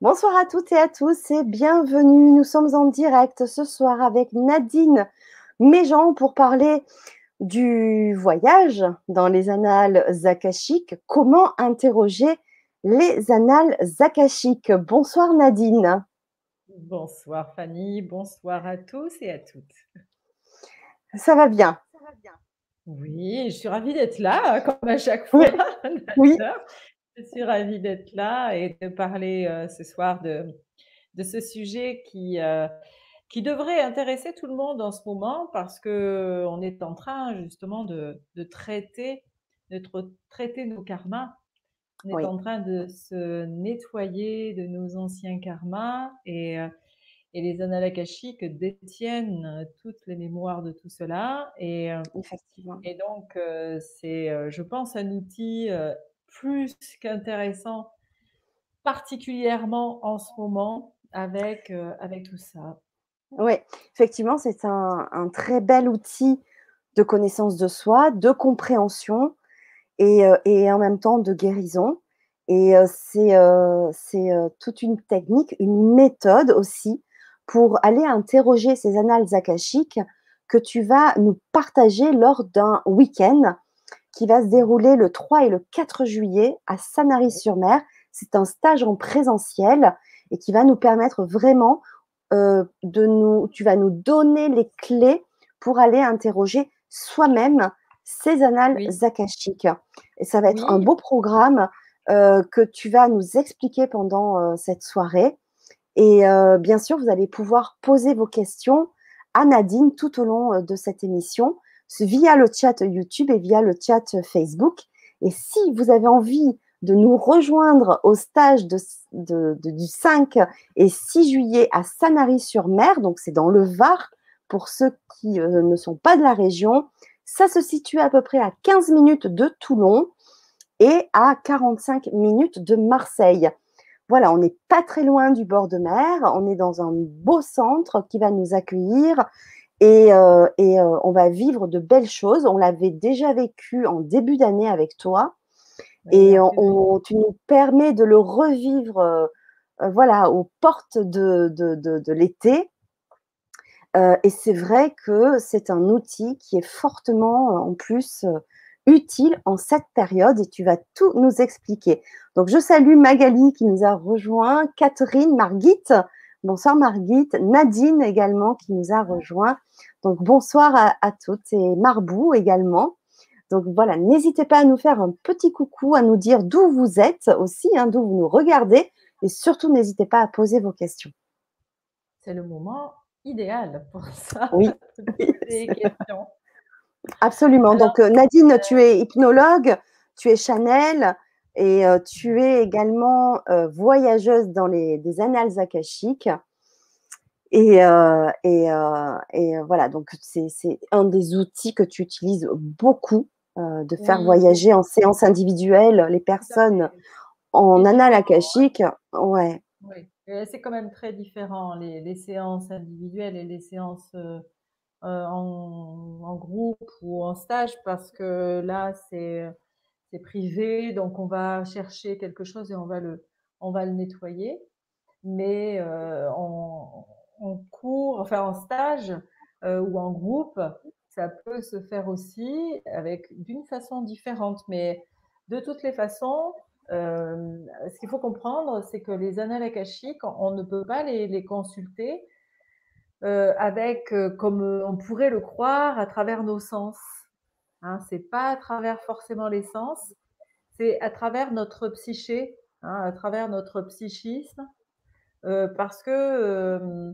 Bonsoir à toutes et à tous et bienvenue. Nous sommes en direct ce soir avec Nadine Méjean pour parler du voyage dans les annales akashiques. Comment interroger les annales akashiques? Bonsoir Nadine. Bonsoir Fanny, bonsoir à tous et à toutes. Ça va bien? Oui, je suis ravie d'être là, comme à chaque fois. Oui. Je suis ravie d'être là et de parler euh, ce soir de, de ce sujet qui, euh, qui devrait intéresser tout le monde en ce moment parce que on est en train justement de, de traiter, de traiter nos karmas. On est en train de se nettoyer de nos anciens karmas et, euh, et les annales détiennent toutes les mémoires de tout cela. Et, Effectivement. et donc, c'est, je pense, un outil plus qu'intéressant, particulièrement en ce moment avec, euh, avec tout ça. Oui, effectivement, c'est un, très bel outil de connaissance de soi, de compréhension et, euh, et en même temps de guérison. Et euh, c'est euh, toute une technique, une méthode aussi pour aller interroger ces annales akashiques que tu vas nous partager lors d'un week-end qui va se dérouler le 3 et le 4 juillet à Sanary-sur-Mer. C'est un stage en présentiel et qui va nous permettre vraiment euh, de nous, tu vas nous donner les clés pour aller interroger soi-même ces annales oui. akashiques. Et ça va être oui. un beau programme euh, que tu vas nous expliquer pendant euh, cette soirée. Et bien sûr, vous allez pouvoir poser vos questions à Nadine tout au long de cette émission via le chat YouTube et via le chat Facebook. Et si vous avez envie de nous rejoindre au stage du 5 et 6 juillet à Sanary-sur-Mer, donc c'est dans le Var pour ceux qui euh, ne sont pas de la région, ça se situe à peu près à 15 minutes de Toulon et à 45 minutes de Marseille. Voilà, on n'est pas très loin du bord de mer, on est dans un beau centre qui va nous accueillir et, euh, et euh, on va vivre de belles choses. On l'avait déjà vécu en début d'année avec toi. Et on, on, tu nous permets de le revivre euh, voilà, aux portes de, de, de, de l'été. Et c'est vrai que c'est un outil qui est fortement, en plus, utile en cette période et tu vas tout nous expliquer. Donc, je salue Magali qui nous a rejoint, Catherine, Margit, Bonsoir Margit, Nadine également qui nous a rejoint. Donc bonsoir à, à toutes et Marbou également. Donc voilà, n'hésitez pas à nous faire un petit coucou, à nous dire d'où vous êtes aussi, hein, d'où vous nous regardez, et surtout n'hésitez pas à poser vos questions. C'est le moment idéal pour ça. Oui. Des questions. Absolument. Alors, Donc Nadine, euh... tu es hypnologue, tu es Chanel, et euh, tu es également euh, voyageuse dans les des annales akashiques. Et, euh, et, et voilà, donc c'est un des outils que tu utilises beaucoup de faire oui. voyager en séance individuelle les personnes en annales akashiques. Ouais. Oui, c'est quand même très différent les, les, séances individuelles et les séances en, en, groupe ou en stage parce que là, c'est privé, donc on va chercher quelque chose et on va le, on va le nettoyer. Mais euh, en, en, cours, enfin en stage euh, ou en groupe, ça peut se faire aussi avec d'une façon différente. Mais de toutes les façons, euh, ce qu'il faut comprendre, c'est que les annales akashiques, on ne peut pas les, les consulter avec, comme on pourrait le croire, à travers nos sens. Hein, c'est pas à travers forcément les sens, c'est à travers notre psyché, hein, à travers notre psychisme, euh, parce que euh,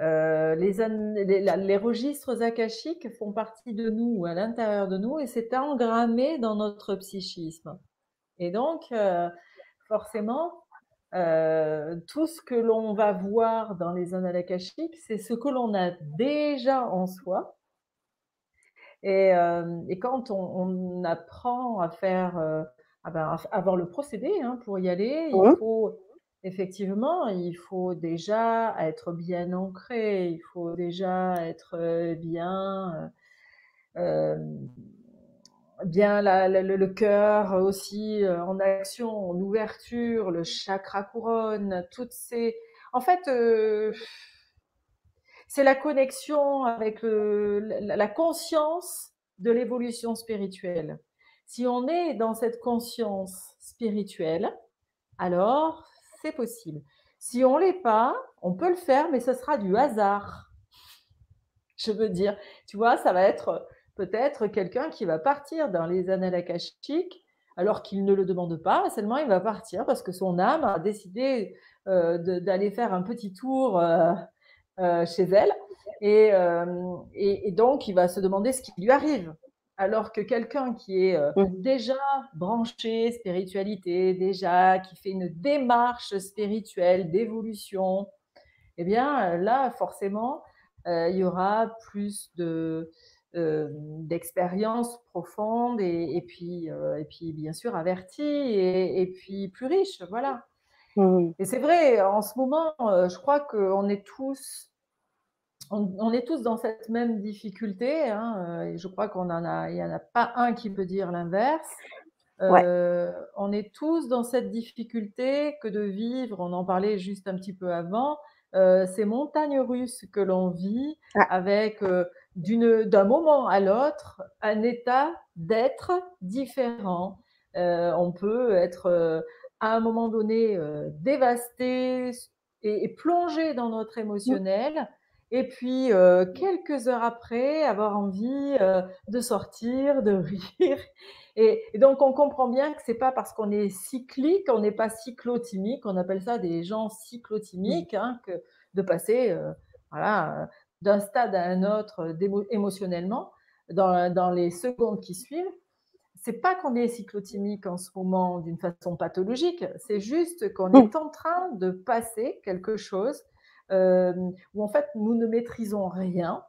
euh, les, registres akashiques font partie de nous, à l'intérieur de nous, et c'est engrammé dans notre psychisme. Et donc, forcément, tout ce que l'on va voir dans les annales akashiques, c'est ce que l'on a déjà en soi, et, euh, et quand on, on, apprend à faire, euh, à, ben, à, avoir le procédé hein, pour y aller, il faut effectivement, il faut déjà être bien ancré, il faut déjà être bien, euh, bien le, cœur aussi en action, en ouverture, le chakra couronne, toutes ces. En fait, c'est la connexion avec la conscience de l'évolution spirituelle. Si on est dans cette conscience spirituelle, alors c'est possible. Si on l'est pas, on peut le faire, mais ce sera du hasard. Je veux dire, tu vois, ça va être peut-être quelqu'un qui va partir dans les annales akashiques alors qu'il ne le demande pas, seulement il va partir parce que son âme a décidé euh, d'aller faire un petit tour euh, chez elle et, et, donc il va se demander ce qui lui arrive alors que quelqu'un qui est euh, mmh. déjà branché spiritualité, déjà qui fait une démarche spirituelle d'évolution, eh bien euh, là, forcément, euh, il y aura plus de d'expériences profondes et, puis et puis bien sûr averties et, puis plus riches, voilà. Mmh. Et c'est vrai, en ce moment, je crois qu'on est tous on, est tous dans cette même difficulté. Hein, euh, et je crois qu'on en a, il n'y en a pas un qui peut dire l'inverse. Euh, on est tous dans cette difficulté que de vivre, on en parlait juste un petit peu avant, euh, ces montagnes russes que l'on vit avec d'un moment à l'autre un état d'être différent. on peut être à un moment donné dévasté et, et, plongé dans notre émotionnel et puis euh, quelques heures après, avoir envie euh, de sortir, de rire. Et, donc on comprend bien que c'est pas parce qu'on est cyclique, on n'est pas cyclotimique, on appelle ça des gens cyclotimiques, hein, que de passer euh, voilà, d'un stade à un autre émotionnellement dans les secondes qui suivent. C'est pas qu'on est cyclotimique en ce moment d'une façon pathologique, c'est juste qu'on est en train de passer quelque chose euh, où en fait nous ne maîtrisons rien.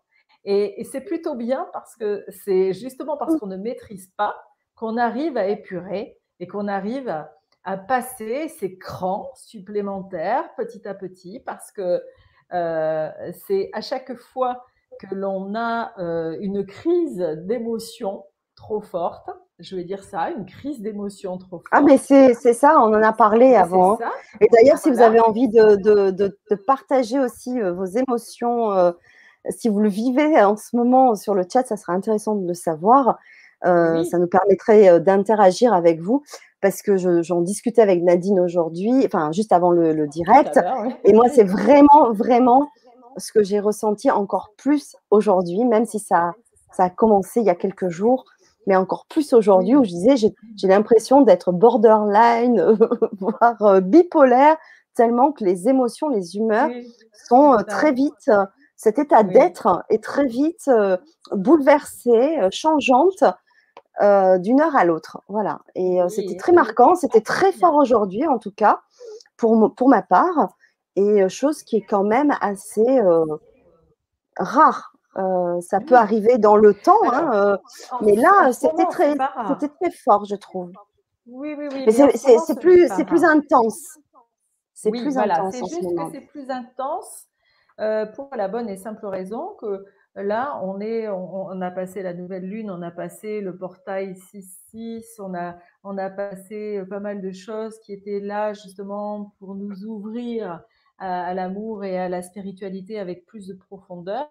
Et, c'est plutôt bien parce que c'est justement parce qu'on ne maîtrise pas qu'on arrive à épurer et qu'on arrive à, passer ces crans supplémentaires petit à petit parce que euh, c'est à chaque fois que l'on a euh, une crise d'émotion trop forte, je vais dire ça, une crise d'émotion trop forte. Ah, mais c'est ça, on en a parlé avant. Et d'ailleurs, si vous avez envie de, de, de, partager aussi euh, vos émotions, euh, si vous le vivez en ce moment sur le chat, ça serait intéressant de le savoir. Euh, ça nous permettrait d'interagir avec vous parce que j'en discutais avec Nadine aujourd'hui, enfin juste avant le, le direct. Et moi, c'est vraiment, vraiment ce que j'ai ressenti encore plus aujourd'hui, même si ça, ça a commencé il y a quelques jours mais encore plus aujourd'hui où je disais, j'ai l'impression d'être borderline, voire euh, bipolaire, tellement que les émotions, les humeurs sont euh, très vite, cet état d'être est très vite euh, bouleversé, changeante d'une heure à l'autre. Voilà. Et c'était très marquant, c'était très fort aujourd'hui, en tout cas, pour, pour ma part, et chose qui est quand même assez rare euh, ça peut arriver dans le temps, hein, euh, mais là, c'était très, c'était très fort, je trouve. Oui, oui, oui. Mais c'est plus, c'est plus intense. C'est plus intense. C'est juste que c'est plus intense euh, pour la bonne et simple raison que là, on est, on, a passé la nouvelle lune, on a passé le portail 6-6, on a, on a passé pas mal de choses qui étaient là justement pour nous ouvrir à l'amour et à la spiritualité avec plus de profondeur.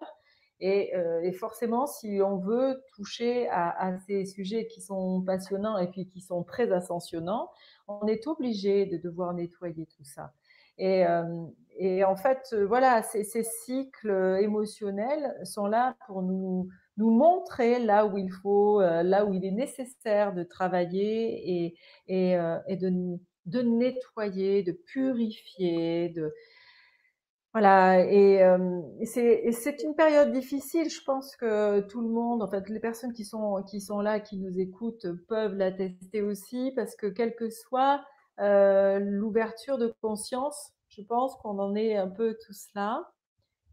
Euh, et, forcément, si on veut toucher à, ces sujets qui sont passionnants et puis qui sont très ascensionnants, on est obligé de devoir nettoyer tout ça. Et, euh, en fait, euh, voilà, ces, cycles émotionnels sont là pour nous, nous montrer là où il faut, là où il est nécessaire de travailler et, et, et de, de nettoyer, de purifier, de, voilà, et, c'est une période difficile. Je pense que tout le monde, en fait, les personnes qui sont qui sont là, qui nous écoutent, peuvent l'attester aussi, parce que quelle que soit l'ouverture de conscience, je pense qu'on en est un peu tous là.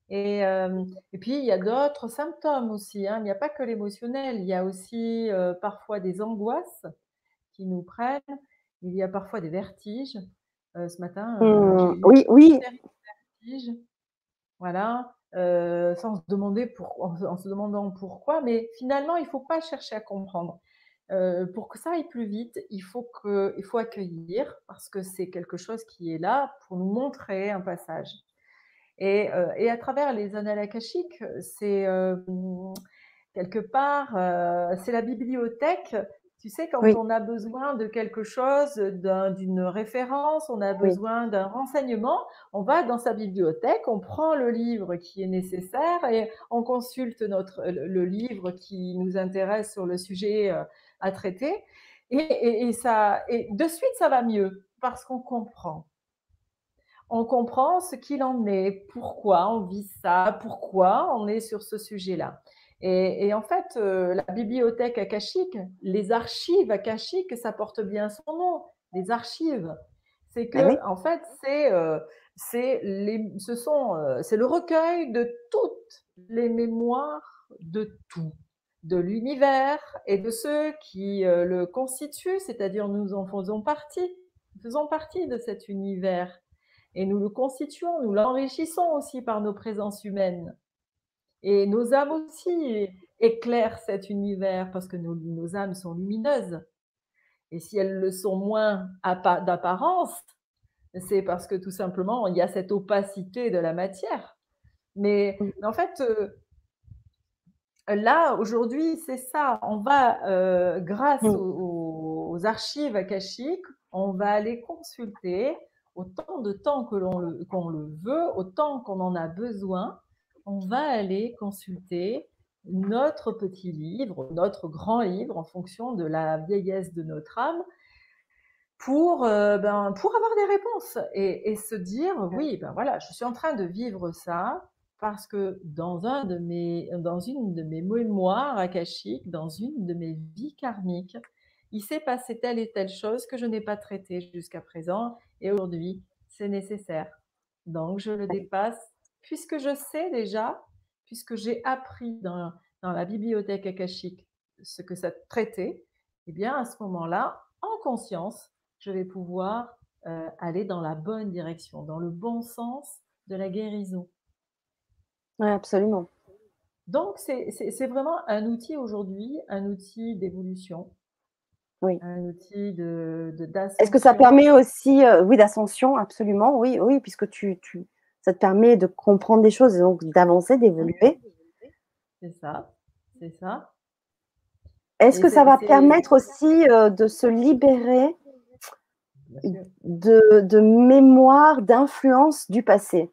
Et, et puis il y a d'autres symptômes aussi. Hein. Il n'y a pas que l'émotionnel. Il y a aussi parfois des angoisses qui nous prennent. Il y a parfois des vertiges. ce matin, mmh, oui, oui. Voilà, euh, sans se demander en, se demandant pourquoi, mais finalement, il ne faut pas chercher à comprendre. euh, pour que ça aille plus vite, il faut, que, il faut accueillir parce que c'est quelque chose qui est là pour nous montrer un passage. Et, euh, et à travers les annales akashiques, c'est quelque part, c'est la bibliothèque tu sais, quand on a besoin de quelque chose, d'une référence, on a besoin d'un renseignement, on va dans sa bibliothèque, on prend le livre qui est nécessaire et on consulte notre, le, livre qui nous intéresse sur le sujet euh, à traiter. Et, ça, et de suite, ça va mieux parce qu'on comprend. On comprend ce qu'il en est, pourquoi on vit ça, pourquoi on est sur ce sujet-là. Et, en fait, euh, la bibliothèque akashique, les archives akashiques, ça porte bien son nom, les archives. C'est que, ah en fait, c'est euh, ce sont, euh, c'est le recueil de toutes les mémoires de tout, de l'univers et de ceux qui le constituent, c'est-à-dire nous en faisons partie, nous faisons partie de cet univers et nous le constituons, nous l'enrichissons aussi par nos présences humaines. Et nos âmes aussi éclairent cet univers parce que nos, âmes sont lumineuses. Et si elles le sont moins d'apparence, c'est parce que tout simplement, il y a cette opacité de la matière. Mais en fait, euh, là, aujourd'hui, c'est ça. On va, euh, grâce aux, archives akashiques, on va aller consulter autant de temps que l'on le veut, autant qu'on en a besoin, on va aller consulter notre petit livre, notre grand livre, en fonction de la vieillesse de notre âme, pour, euh, ben, pour avoir des réponses et, se dire, oui, ben voilà, je suis en train de vivre ça parce que dans, un de mes, dans une de mes mémoires akashiques, dans une de mes vies karmiques, il s'est passé telle et telle chose que je n'ai pas traitée jusqu'à présent et aujourd'hui, c'est nécessaire. Donc, je le dépasse puisque je sais déjà, puisque j'ai appris dans, la bibliothèque akashique ce que ça traitait, eh bien à ce moment-là, en conscience, je vais pouvoir euh, aller dans la bonne direction, dans le bon sens de la guérison. Oui, absolument. Donc, c'est vraiment un outil aujourd'hui, un outil d'évolution. Oui. Un outil de, Est-ce que ça permet aussi, euh, oui, d'ascension, absolument, oui, oui, puisque tu, tu, ça te permet de comprendre des choses et donc d'avancer, d'évoluer. C'est ça, c'est ça. Est-ce que ça va permettre aussi euh, de se libérer de, de, mémoire, d'influence du passé?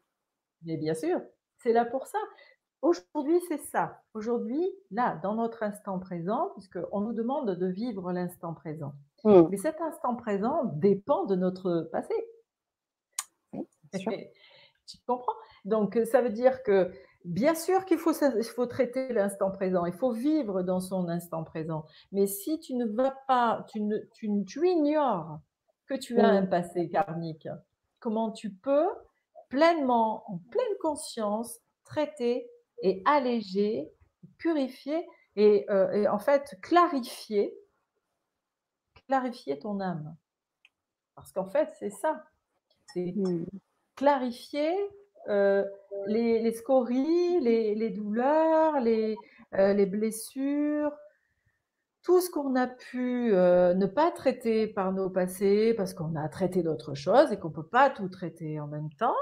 Mais bien sûr, c'est là pour ça. Aujourd'hui, c'est ça. Aujourd'hui, là, dans notre instant présent, puisqu'on nous demande de vivre l'instant présent. Hmm. Mais cet instant présent dépend de notre passé. Oui. Tu comprends? Donc, ça veut dire que bien sûr qu'il faut, faut traiter l'instant présent, il faut vivre dans son instant présent. Mais si tu ne vas pas, tu, ne, tu, tu ignores que tu as un passé karmique, comment tu peux pleinement, en pleine conscience, traiter et alléger, purifier et, et en fait clarifier, clarifier ton âme? Parce qu'en fait, c'est ça. C'est clarifier euh, les, scories, les, douleurs, les, euh, les, blessures, tout ce qu'on a pu euh, ne pas traiter par nos passés parce qu'on a traité d'autres choses et qu'on ne peut pas tout traiter en même temps.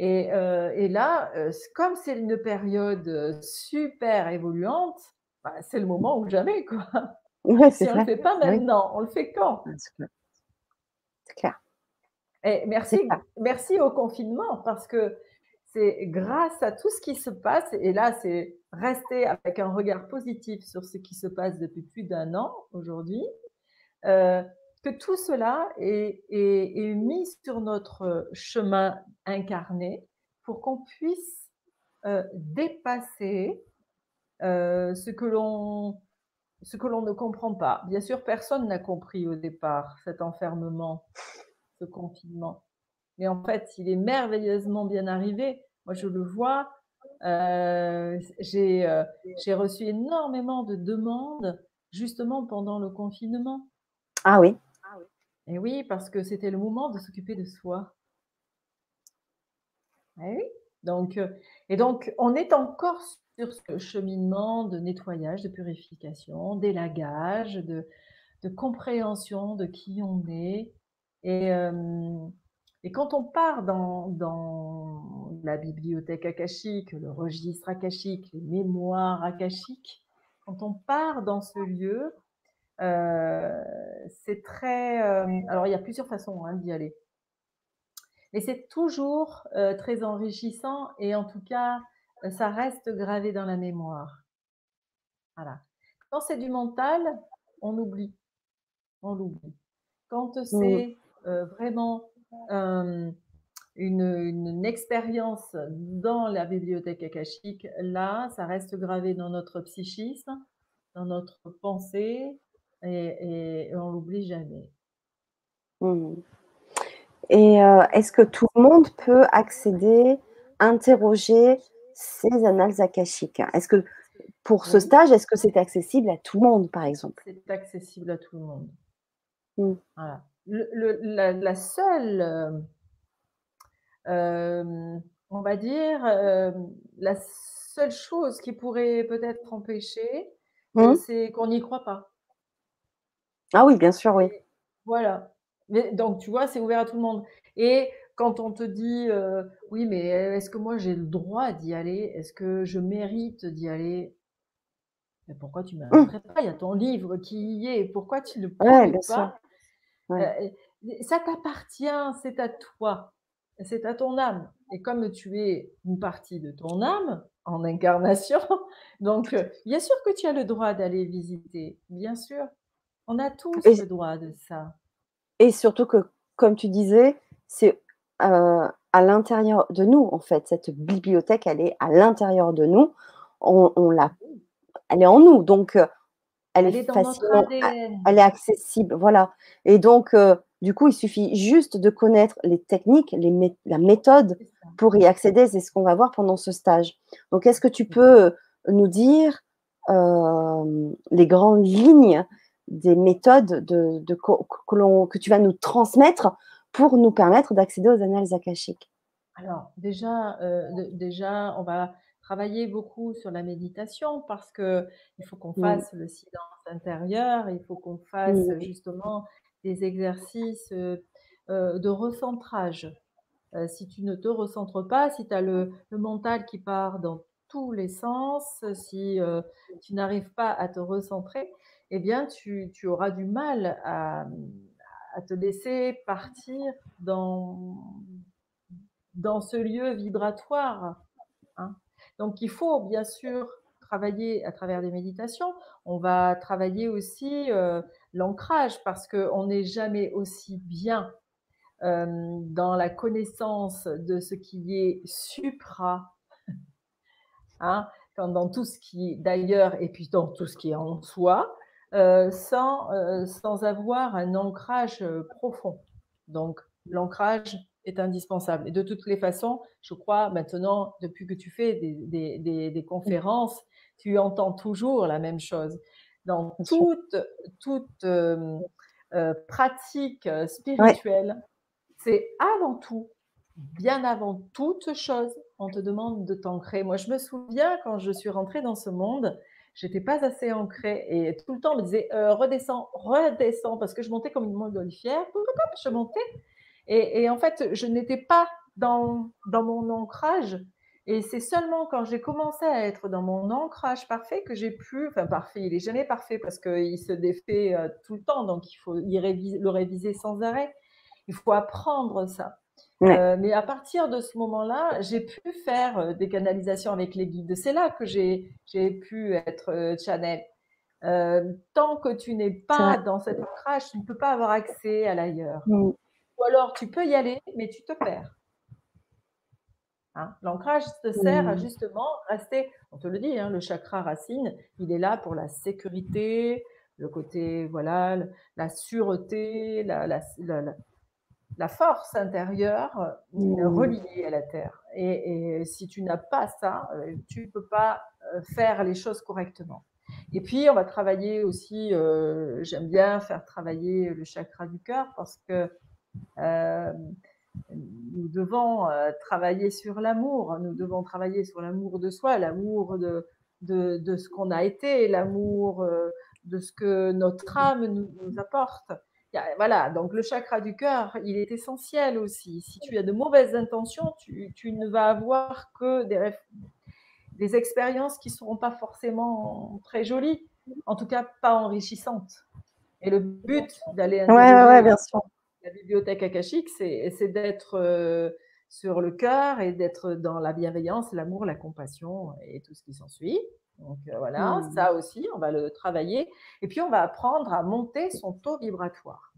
Et, et là, comme c'est une période super évoluante, bah, c'est le moment ou jamais. Quoi. si on ne le fait pas maintenant, on le fait quand? C'est clair. Et merci, merci au confinement parce que c'est grâce à tout ce qui se passe, et là c'est rester avec un regard positif sur ce qui se passe depuis plus d'un an aujourd'hui, euh, que tout cela est, est, mis sur notre chemin incarné pour qu'on puisse euh, dépasser euh, ce que l'on ce que l'on ne comprend pas. Bien sûr, personne n'a compris au départ cet enfermement ce confinement. Mais en fait, il est merveilleusement bien arrivé. Moi, je le vois. Euh, euh, j'ai reçu énormément de demandes justement pendant le confinement. Ah oui. Et oui, parce que c'était le moment de s'occuper de soi. Et oui. Donc, euh, et donc, on est encore sur ce cheminement de nettoyage, de purification, d'élagage, de, de compréhension de qui on est. Et, et quand on part dans, dans la bibliothèque akashique, le registre akashique, les mémoires akashiques, quand on part dans ce lieu, euh, c'est très. Euh, alors, il y a plusieurs façons hein, d'y aller. Mais c'est toujours euh, très enrichissant et en tout cas, ça reste gravé dans la mémoire. Voilà. Quand c'est du mental, on oublie. On l'oublie. Quand mmh. c'est vraiment une, une, expérience dans la bibliothèque akashique, là, ça reste gravé dans notre psychisme, dans notre pensée, et, on l'oublie jamais. Mmh. Et euh, est-ce que tout le monde peut accéder, interroger ces annales akashiques? Est-ce que pour ce stage, est-ce que c'est accessible à tout le monde, par exemple? C'est accessible à tout le monde. Mmh. Voilà. La, seule, euh, euh, on va dire, la seule chose qui pourrait peut-être empêcher, mmh. c'est qu'on n'y croit pas. Ah oui, bien sûr, oui. voilà. Mais, donc, tu vois, c'est ouvert à tout le monde. Et quand on te dit, euh, oui, mais est-ce que moi j'ai le droit d'y aller? Est-ce que je mérite d'y aller? Mais pourquoi tu ne mmh. pas? Il y a ton livre qui y est. Pourquoi tu ne le prends pas? Euh, Ça t'appartient, c'est à toi, c'est à ton âme. Et comme tu es une partie de ton âme en incarnation, donc euh, bien sûr que tu as le droit d'aller visiter, bien sûr. On a tous le droit de ça. Et surtout que, comme tu disais, c'est euh, à l'intérieur de nous, en fait. Cette bibliothèque, elle est à l'intérieur de nous. On, l'a, elle est en nous, donc euh, elle, est, facilement, elle est accessible, voilà. Et donc, euh, du coup, il suffit juste de connaître les techniques, les la méthode pour y accéder. C'est ce qu'on va voir pendant ce stage. Donc, est-ce que tu peux nous dire les grandes lignes des méthodes de, que, que, tu vas nous transmettre pour nous permettre d'accéder aux annales akashiques? Alors, déjà, euh, déjà, on va travailler beaucoup sur la méditation parce que il faut qu'on fasse le silence intérieur, il faut qu'on fasse justement des exercices euh, euh, de recentrage. si tu ne te recentres pas, si tu as le, le, mental qui part dans tous les sens, si tu n'arrives pas à te recentrer, eh bien, tu, auras du mal à, te laisser partir dans, dans ce lieu vibratoire. Donc, il faut bien sûr travailler à travers des méditations. On va travailler aussi euh, l'ancrage parce qu'on n'est jamais aussi bien euh, dans la connaissance de ce qui est supra, hein, dans tout ce qui est d'ailleurs et puis dans tout ce qui est en soi, euh, sans, sans avoir un ancrage profond. Donc, l'ancrage est indispensable. Et de toutes les façons, je crois maintenant, depuis que tu fais des, des, des, conférences, tu entends toujours la même chose. Dans toute, toute pratique spirituelle, c'est avant tout, bien avant toute chose, on te demande de t'ancrer. Moi, je me souviens quand je suis rentrée dans ce monde, j'étais pas assez ancrée et tout le temps on me disait euh, redescends, redescends parce que je montais comme une montgolfière, je montais et, et en fait je n'étais pas dans, dans mon ancrage et c'est seulement quand j'ai commencé à être dans mon ancrage parfait que j'ai pu, enfin parfait, il est jamais parfait parce qu'il se défait euh, tout le temps donc il faut y réviser, le réviser sans arrêt. Il faut apprendre ça. Euh, mais à partir de ce moment-là, j'ai pu faire euh, des canalisations avec les guides. C'est là que j'ai pu être channel. tant que tu n'es pas dans cet ancrage, tu ne peux pas avoir accès à l'ailleurs. Mm. Ou alors tu peux y aller, mais tu te perds. Hein? L'ancrage te sert à mm. justement rester, on te le dit, hein, le chakra racine, il est là pour la sécurité, le côté, voilà, la sûreté, la, la, la la force intérieure mmh. reliée à la terre. Et, si tu n'as pas ça, euh, tu ne peux pas euh, faire les choses correctement. Et puis, on va travailler aussi, euh, j'aime bien faire travailler le chakra du cœur parce que nous devons travailler sur l'amour, nous devons travailler sur l'amour de soi, l'amour de, de, ce qu'on a été, l'amour de ce que notre âme nous, apporte. voilà, donc le chakra du cœur, il est essentiel aussi. Si tu as de mauvaises intentions, tu, tu ne vas avoir que des, des expériences qui ne seront pas forcément très jolies, en tout cas pas enrichissantes. Et le but d'aller ouais, bien sûr. La bibliothèque akashique, c'est d'être euh, sur le cœur et d'être dans la bienveillance, l'amour, la compassion et tout ce qui s'ensuit. Donc euh, voilà, mmh. ça aussi, on va le travailler. Et puis on va apprendre à monter son taux vibratoire.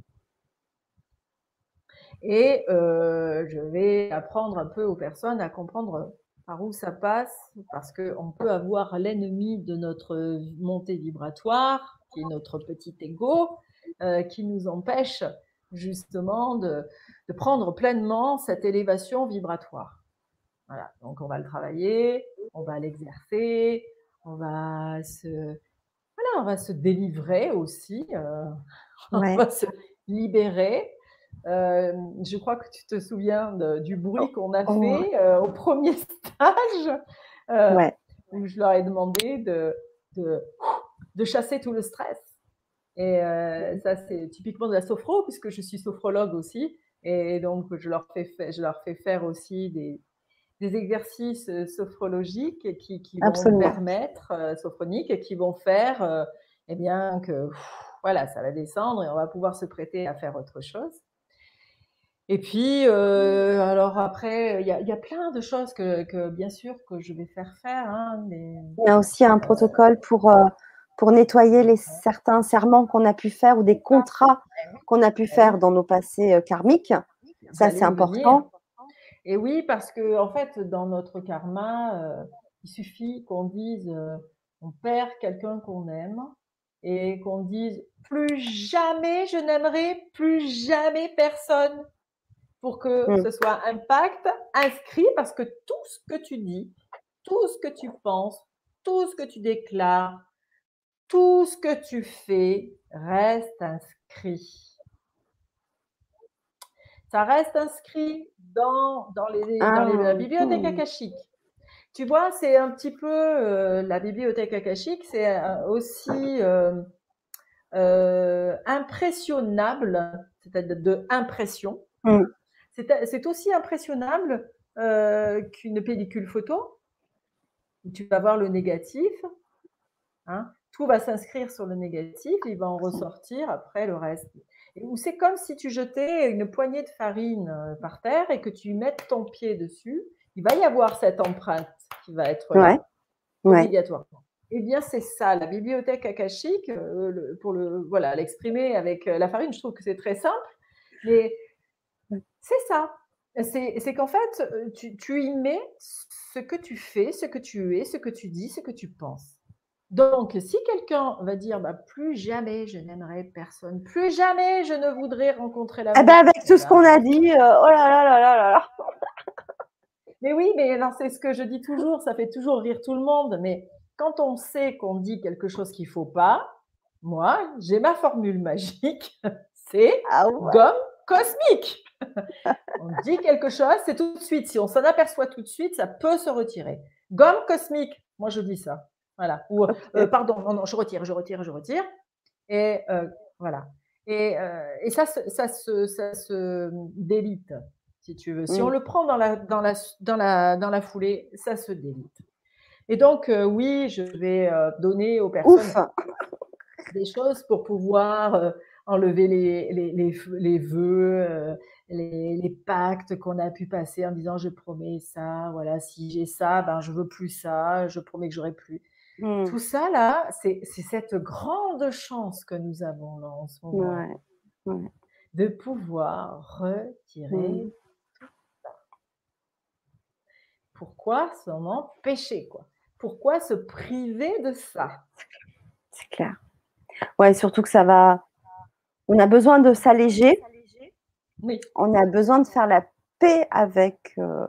Et euh, je vais apprendre un peu aux personnes à comprendre par où ça passe, parce qu'on peut avoir l'ennemi de notre montée vibratoire, qui est notre petit ego, euh, qui nous empêche justement de, de, prendre pleinement cette élévation vibratoire. Voilà, donc on va le travailler, on va l'exercer, on va se, voilà, on va se délivrer aussi, euh, on va se libérer. Euh, je crois que tu te souviens du bruit oh, qu'on a oh, fait euh, au premier stage, où je leur ai demandé de, de, de chasser tout le stress. Et ça, c'est typiquement de la sophro, puisque je suis sophrologue aussi. Et donc, je leur fais, je leur fais faire aussi des, des exercices euh, sophrologiques qui, qui vont permettre, euh, sophroniques, qui vont faire euh, eh bien, que voilà, ça va descendre et on va pouvoir se prêter à faire autre chose. Et puis, alors après, il y, y, a plein de choses que, que, bien sûr, que je vais faire faire. Hein, mais, il y a aussi un protocole pour, pour nettoyer les, certains serments qu'on a pu faire ou des contrats qu'on a pu faire dans nos passés karmiques. Ça, c'est important. Et oui, parce que en fait, dans notre karma, euh, il suffit qu'on dise, euh, on perd quelqu'un qu'on aime et qu'on dise plus jamais je n'aimerai plus jamais personne pour que mm. ce soit un pacte inscrit parce que tout ce que tu dis, tout ce que tu penses, tout ce que tu déclares, tout ce que tu fais reste inscrit ça reste inscrit dans, dans, les, dans les, la ah, bibliothèque akashique. Tu vois, c'est un petit peu euh, la bibliothèque akashique, c'est euh, aussi euh, euh, impressionnable, c'est-à-dire de impression. Mm. C'est aussi impressionnable qu'une pellicule photo. Tu vas voir le négatif. Hein, tout va s'inscrire sur le négatif, il va en ressortir après le reste ou c'est comme si tu jetais une poignée de farine euh, par terre et que tu mettes ton pied dessus. Il va y avoir cette empreinte qui va être là, obligatoirement. Eh bien, c'est ça, la bibliothèque akashique, euh, pour le, voilà, l'exprimer avec euh, la farine, je trouve que c'est très simple, mais c'est ça. C'est qu'en fait, tu, tu y mets ce que tu fais, ce que tu es, ce que tu dis, ce que tu penses. Donc, si quelqu'un va dire bah, plus jamais je n'aimerai personne, plus jamais je ne voudrais rencontrer la eh ben avec tout ce qu'on a dit, euh, oh là là là là là là. mais oui, mais c'est ce que je dis toujours, ça fait toujours rire tout le monde. Mais quand on sait qu'on dit quelque chose qu'il faut pas, moi, j'ai ma formule magique, c'est ah gomme cosmique. on dit quelque chose, c'est tout de suite. Si on s'en aperçoit tout de suite, ça peut se retirer. Gomme cosmique, moi je dis ça. Voilà. Ou, euh, pardon, non, non, je retire, je retire, je retire. Et euh, voilà. Et, euh, et ça, ça, se, ça se délite, si tu veux. Si on le prend dans la, dans, la, dans, la, dans la foulée, ça se délite. Et donc, oui, je vais donner aux personnes des choses pour pouvoir enlever les, les, les, les vœux, les, les, pactes qu'on a pu passer en disant je promets ça, voilà, si j'ai ça, ben je veux plus ça, je promets que j'aurai plus. Mmh. Tout ça, là, c'est cette grande chance que nous avons là en ce moment. De pouvoir retirer mmh. tout ça. Pourquoi seulement pécher, quoi? Pourquoi se priver de ça? C'est clair. Ouais, surtout que ça va. On a besoin de s'alléger. Oui. On a besoin de faire la paix avec, euh,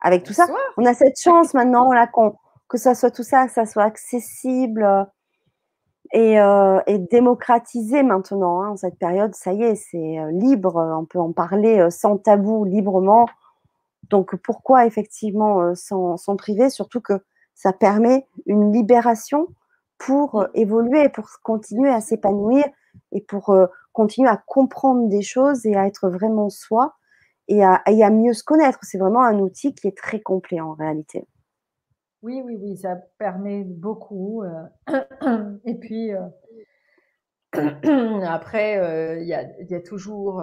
avec tout ça. On a cette chance maintenant là qu'on que ça soit tout ça, que ça soit accessible euh, euh, et, démocratisé maintenant. Hein, cette période, ça y est, c'est euh, libre, on peut en parler sans tabou, librement. Donc pourquoi effectivement s'en priver? Surtout que ça permet une libération pour évoluer, pour continuer à s'épanouir et pour continuer à comprendre des choses et à être vraiment soi et à, mieux se connaître. C'est vraiment un outil qui est très complet en réalité. Oui, oui, oui, ça permet beaucoup. et puis, après, il y, a, toujours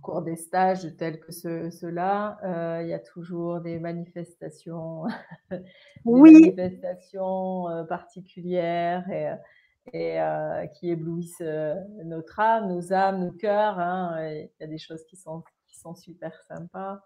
cours des stages tels que ceux-là, euh, il y a toujours des manifestations, des manifestations euh, particulières et, et euh, qui éblouissent notre âme, nos âmes, nos cœurs. Hein, il y a des choses qui sont, qui sont super sympas.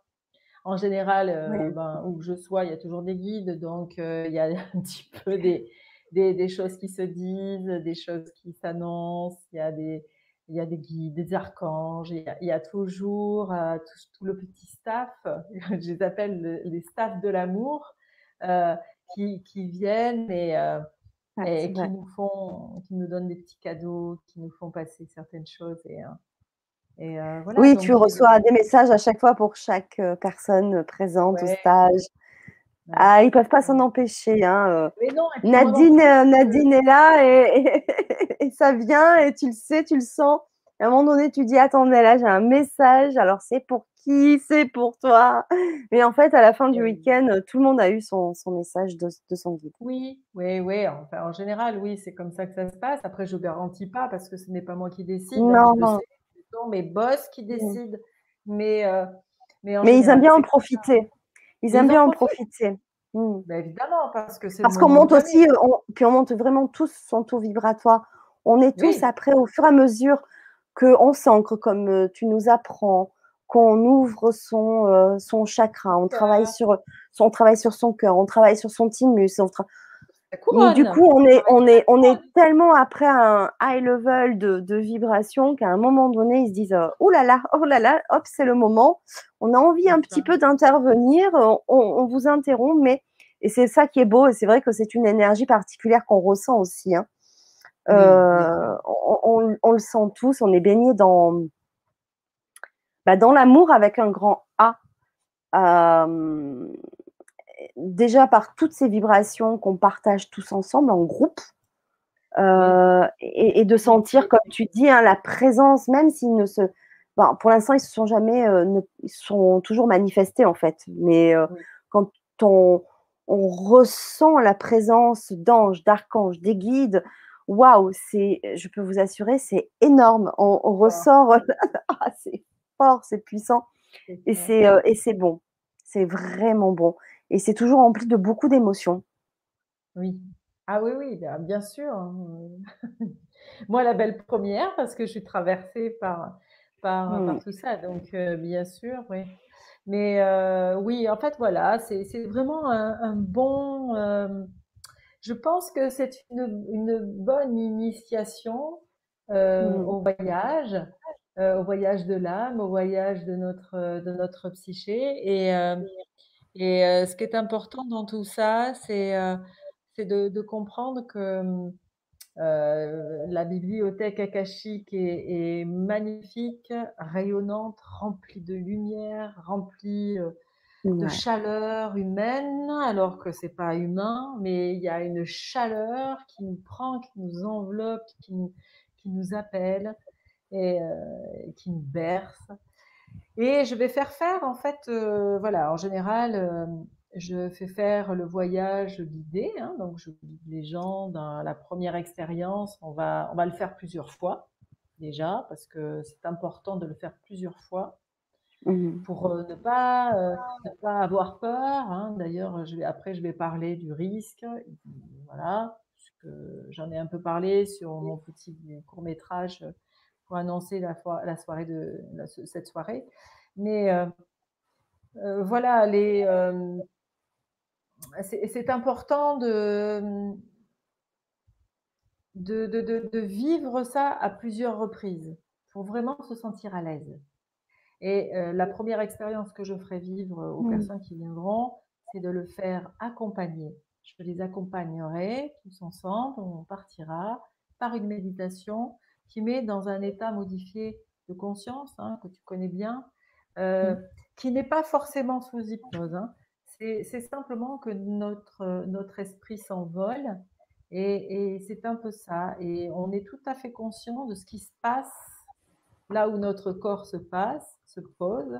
En général, ben, où je sois, il y a toujours des guides, donc il y a un petit peu des, des, des choses qui se disent, des choses qui s'annoncent, il y a des, il y a des guides, des archanges, il y a, toujours euh, tout, le petit staff, je les appelle les staffs de l'amour, euh, qui, qui, viennent et, euh, et qui nous font, qui nous donnent des petits cadeaux, qui nous font passer certaines choses. Et, et voilà, oui, tu reçois des messages à chaque fois pour chaque personne présente au stage. Ah, ils peuvent pas s'en empêcher. Hein. Nadine, Nadine est là et, et, ça vient et tu le sais, tu le sens. à un moment donné, tu dis attends, mais là j'ai un message. Alors c'est pour qui? C'est pour toi? Mais en fait, à la fin du week-end, tout le monde a eu son, son message de, de, son guide. Oui, oui, oui. Enfin, en général, oui, c'est comme ça que ça se passe. Après, je garantis pas parce que ce n'est pas moi qui décide. Non, non. Sont mes boss qui décident. Mais, euh, mais, mais ils aiment bien en profiter. Ils aiment bien en profiter. Mmh. Évidemment, parce que c'est. Parce qu'on monte aussi, puis on monte vraiment tous son taux vibratoire. On est tous après, au fur et à mesure qu'on s'ancre, comme euh, tu nous apprends, qu'on ouvre son, euh, son chakra, on travaille, sur, on travaille sur son cœur, on travaille sur son thymus. Du coup, on est, on, est, on est tellement après un high level de, de vibration qu'à un moment donné, ils se disent Oh là là, oh là là, hop, c'est le moment. On a envie un petit peu d'intervenir, on, on, vous interrompt, mais et c'est ça qui est beau, et c'est vrai que c'est une énergie particulière qu'on ressent aussi. Hein. Euh, on, on, le sent tous, on est baigné dans, bah, dans l'amour avec un grand A. Euh, déjà par toutes ces vibrations qu'on partage tous ensemble en groupe. Euh, et, de sentir, comme tu dis, hein, la présence, même s'ils ne se. pour l'instant, ils se sont jamais. ils sont toujours manifestés, en fait. Mais quand on, on ressent la présence d'anges, d'archanges, des guides. Waouh, c'est, je peux vous assurer, c'est énorme. On, ressort, ah, c'est fort, c'est puissant, et c'est euh, et c'est bon. C'est vraiment bon. Et c'est toujours rempli de beaucoup d'émotions. Oui. Ah oui, oui, bah, bien sûr. Hein. Moi, la belle première, parce que je suis traversée par, par, mmh. tout ça. Donc, euh, bien sûr, oui. Mais euh, oui, en fait, voilà, c'est vraiment un, bon. Euh, je pense que c'est une, une, bonne initiation euh, mmh. au voyage, au voyage de l'âme, au voyage de notre, de notre psyché. Et, et ce qui est important dans tout ça, c'est de, de, comprendre que euh, la bibliothèque akashique est, magnifique, rayonnante, remplie de lumière, remplie de chaleur humaine, alors que c'est pas humain, mais il y a une chaleur qui nous prend, qui nous enveloppe, qui nous, qui nous appelle et qui nous berce. Et je vais faire faire, en fait, voilà, en général, je fais faire le voyage guidé, hein, donc je guide les gens dans la première expérience. On va, on va le faire plusieurs fois déjà, parce que c'est important de le faire plusieurs fois mmh pour euh, ne, pas, euh, ne pas avoir peur. Hein. D'ailleurs, je vais, après, je vais parler du risque. Voilà, j'en ai un peu parlé sur mon petit court métrage pour annoncer la, la soirée de cette soirée. Mais euh, voilà, les, c'est important de, de, vivre ça à plusieurs reprises pour vraiment se sentir à l'aise. Et euh, la première expérience que je ferai vivre aux mmh. personnes qui viendront, c'est de le faire accompagner. Je les accompagnerai tous ensemble, on partira par une méditation qui met dans un état modifié de conscience, hein, que tu connais bien, euh, mmh. qui n'est pas forcément sous hypnose. Hein. C'est simplement que notre, notre esprit s'envole Et, c'est un peu ça. Et on est tout à fait conscient de ce qui se passe là où notre corps se passe, se pose.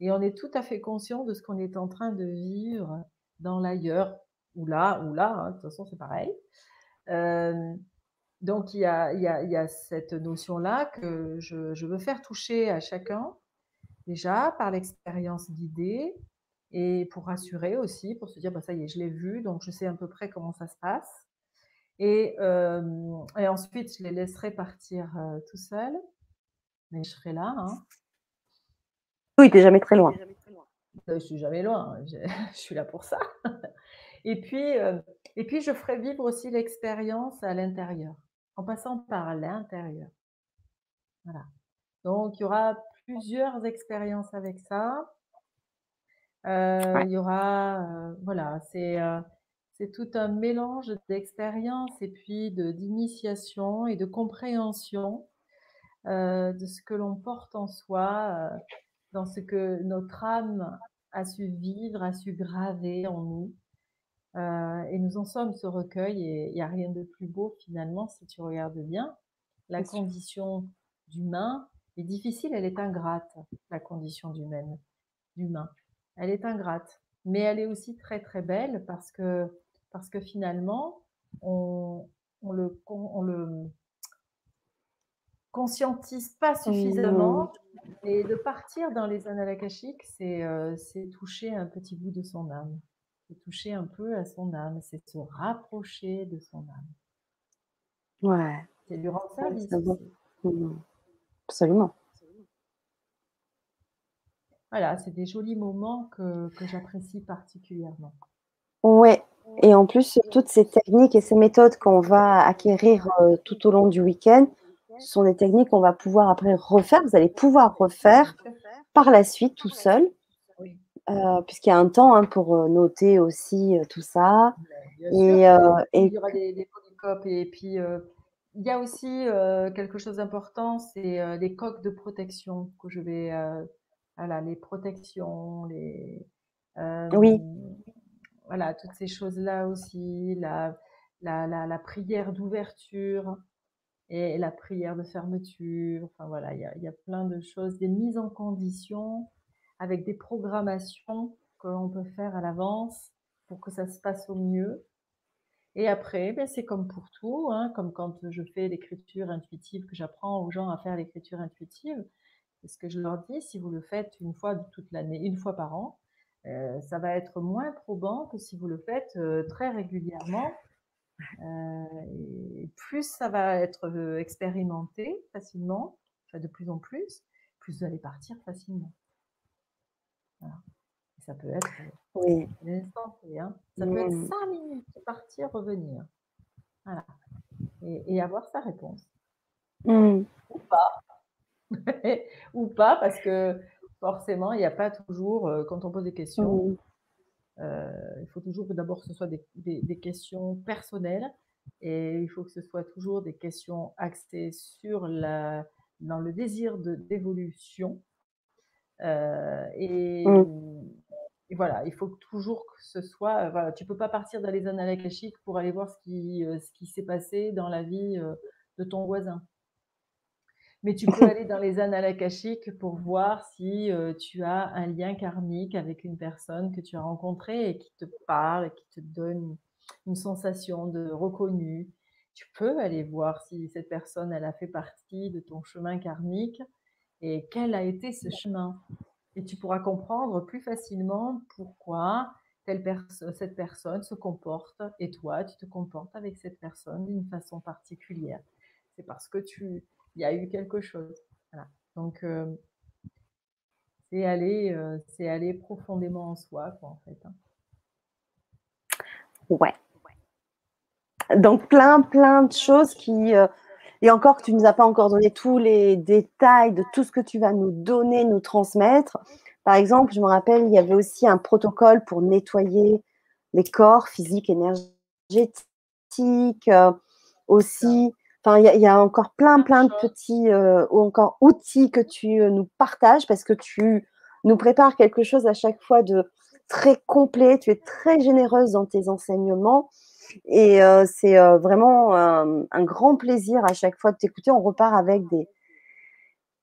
Et on est tout à fait conscient de ce qu'on est en train de vivre dans l'ailleurs, ou là, ou là, hein, de toute façon c'est pareil. Euh, donc il y a, y, a, y a, cette notion-là que je, je, veux faire toucher à chacun, déjà par l'expérience guidée, et pour rassurer aussi, pour se dire, bah, ça y est, je l'ai vu, donc je sais à peu près comment ça se passe. Et, euh, et ensuite, je les laisserai partir euh, tout seuls, mais je serai là. Hein. Oui, tu n'es jamais très loin. Je suis jamais loin, je, je suis là pour ça. et, puis, euh, et puis, je ferai vivre aussi l'expérience à l'intérieur, en passant par l'intérieur. Voilà. Donc, il y aura plusieurs expériences avec ça. Euh, il y aura, euh, voilà, c'est euh, c'est tout un mélange d'expériences et puis de d'initiation et de compréhension de ce que l'on porte en soi, dans ce que notre âme a su vivre, a su graver en nous. Et nous en sommes ce recueil et il n'y a rien de plus beau finalement si tu regardes bien. La condition d'humain est difficile, elle est ingrate, la condition d'humaine, d'humain elle est ingrate, mais elle est aussi très très belle parce que, parce que finalement, on, on le, on le conscientise pas suffisamment. Et de partir dans les annales akashiques, c'est euh, toucher un petit bout de son âme. Toucher un peu à son âme, c'est se rapprocher de son âme. Ouais. C'est lui rendre service. Mmh. Absolument voilà, c'est des jolis moments que, que j'apprécie particulièrement. Oui, et en plus, toutes ces techniques et ces méthodes qu'on va acquérir euh, tout au long du week-end, sont des techniques qu'on va pouvoir après refaire. Vous allez pouvoir refaire par la suite tout seul, euh, puisqu'il y a un temps hein, pour noter aussi tout ça. Et, Il y aura des, des polycopes et puis il y a aussi quelque chose d'important, c'est les coques de protection que je vais voilà, les protections, les, oui. voilà, toutes ces choses-là aussi, la, la, la, prière d'ouverture et la prière de fermeture. Enfin voilà, il y a, y a, plein de choses, des mises en condition avec des programmations que l'on peut faire à l'avance pour que ça se passe au mieux. Et après, ben c'est comme pour tout, hein, comme quand je fais l'écriture intuitive, que j'apprends aux gens à faire l'écriture intuitive. C'est ce que je leur dis, si vous le faites une fois toute l'année, une fois par an, euh, ça va être moins probant que si vous le faites euh, très régulièrement. Euh, plus ça va être expérimenté facilement, de plus en plus, plus vous allez partir facilement. Voilà. ça peut être oui. hein. Ça peut être cinq minutes, partir, revenir. Voilà. Et, et avoir sa réponse. Mmh. Ou pas. ou pas, parce que forcément, il n'y a pas toujours, euh, quand on pose des questions, euh, il faut toujours que d'abord ce soit des, des, questions personnelles et il faut que ce soit toujours des questions axées sur la, dans le désir d'évolution. Euh, et, mmh. et, voilà, il faut toujours que ce soit. Voilà, tu peux pas partir dans les akashiques pour aller voir ce qui, ce qui s'est passé dans la vie de ton voisin. Mais tu peux aller dans les annales akashiques pour voir si euh, tu as un lien karmique avec une personne que tu as rencontrée et qui te parle et qui te donne une sensation de reconnu. Tu peux aller voir si cette personne, elle a fait partie de ton chemin karmique et quel a été ce chemin? Et tu pourras comprendre plus facilement pourquoi telle cette personne se comporte et toi, tu te comportes avec cette personne d'une façon particulière. C'est parce que tu, il y a eu quelque chose. Donc, euh, c'est aller, euh, c'est aller profondément en soi, quoi, en fait. Hein. Ouais. Donc, plein, plein de choses qui. Euh, et encore que tu ne nous as pas encore donné tous les détails de tout ce que tu vas nous donner, nous transmettre. Par exemple, je me rappelle, il y avait aussi un protocole pour nettoyer les corps physiques, énergétiques, aussi Enfin, il y, a encore plein, plein de petits euh, ou encore outils que tu euh, nous partages parce que tu nous prépares quelque chose à chaque fois de très complet. Tu es très généreuse dans tes enseignements. Et c'est vraiment un grand plaisir à chaque fois de t'écouter. On repart avec des,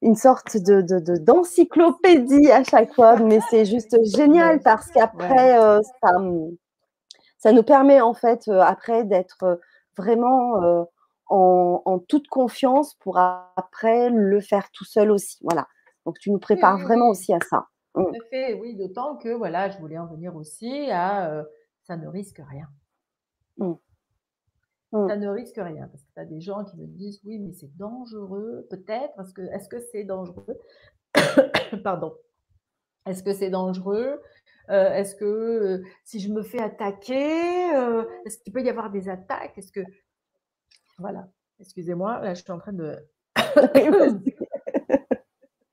une sorte de, d'encyclopédie à chaque fois, mais c'est juste génial parce qu'après, ça, ça, nous permet en fait après d'être vraiment en, toute confiance pour après le faire tout seul aussi. Voilà. Donc tu nous prépares vraiment aussi à ça. Tout à fait, oui, d'autant que voilà, je voulais en venir aussi à ça ne risque rien. Mmh. Mmh. Ça ne risque rien parce que tu as des gens qui me disent oui, mais c'est dangereux, peut-être. Est-ce que est-ce que c'est dangereux Pardon. Est-ce que c'est dangereux? Est-ce que si je me fais attaquer, est-ce qu'il peut y avoir des attaques? Est-ce que voilà. Excusez-moi, là je suis en train de.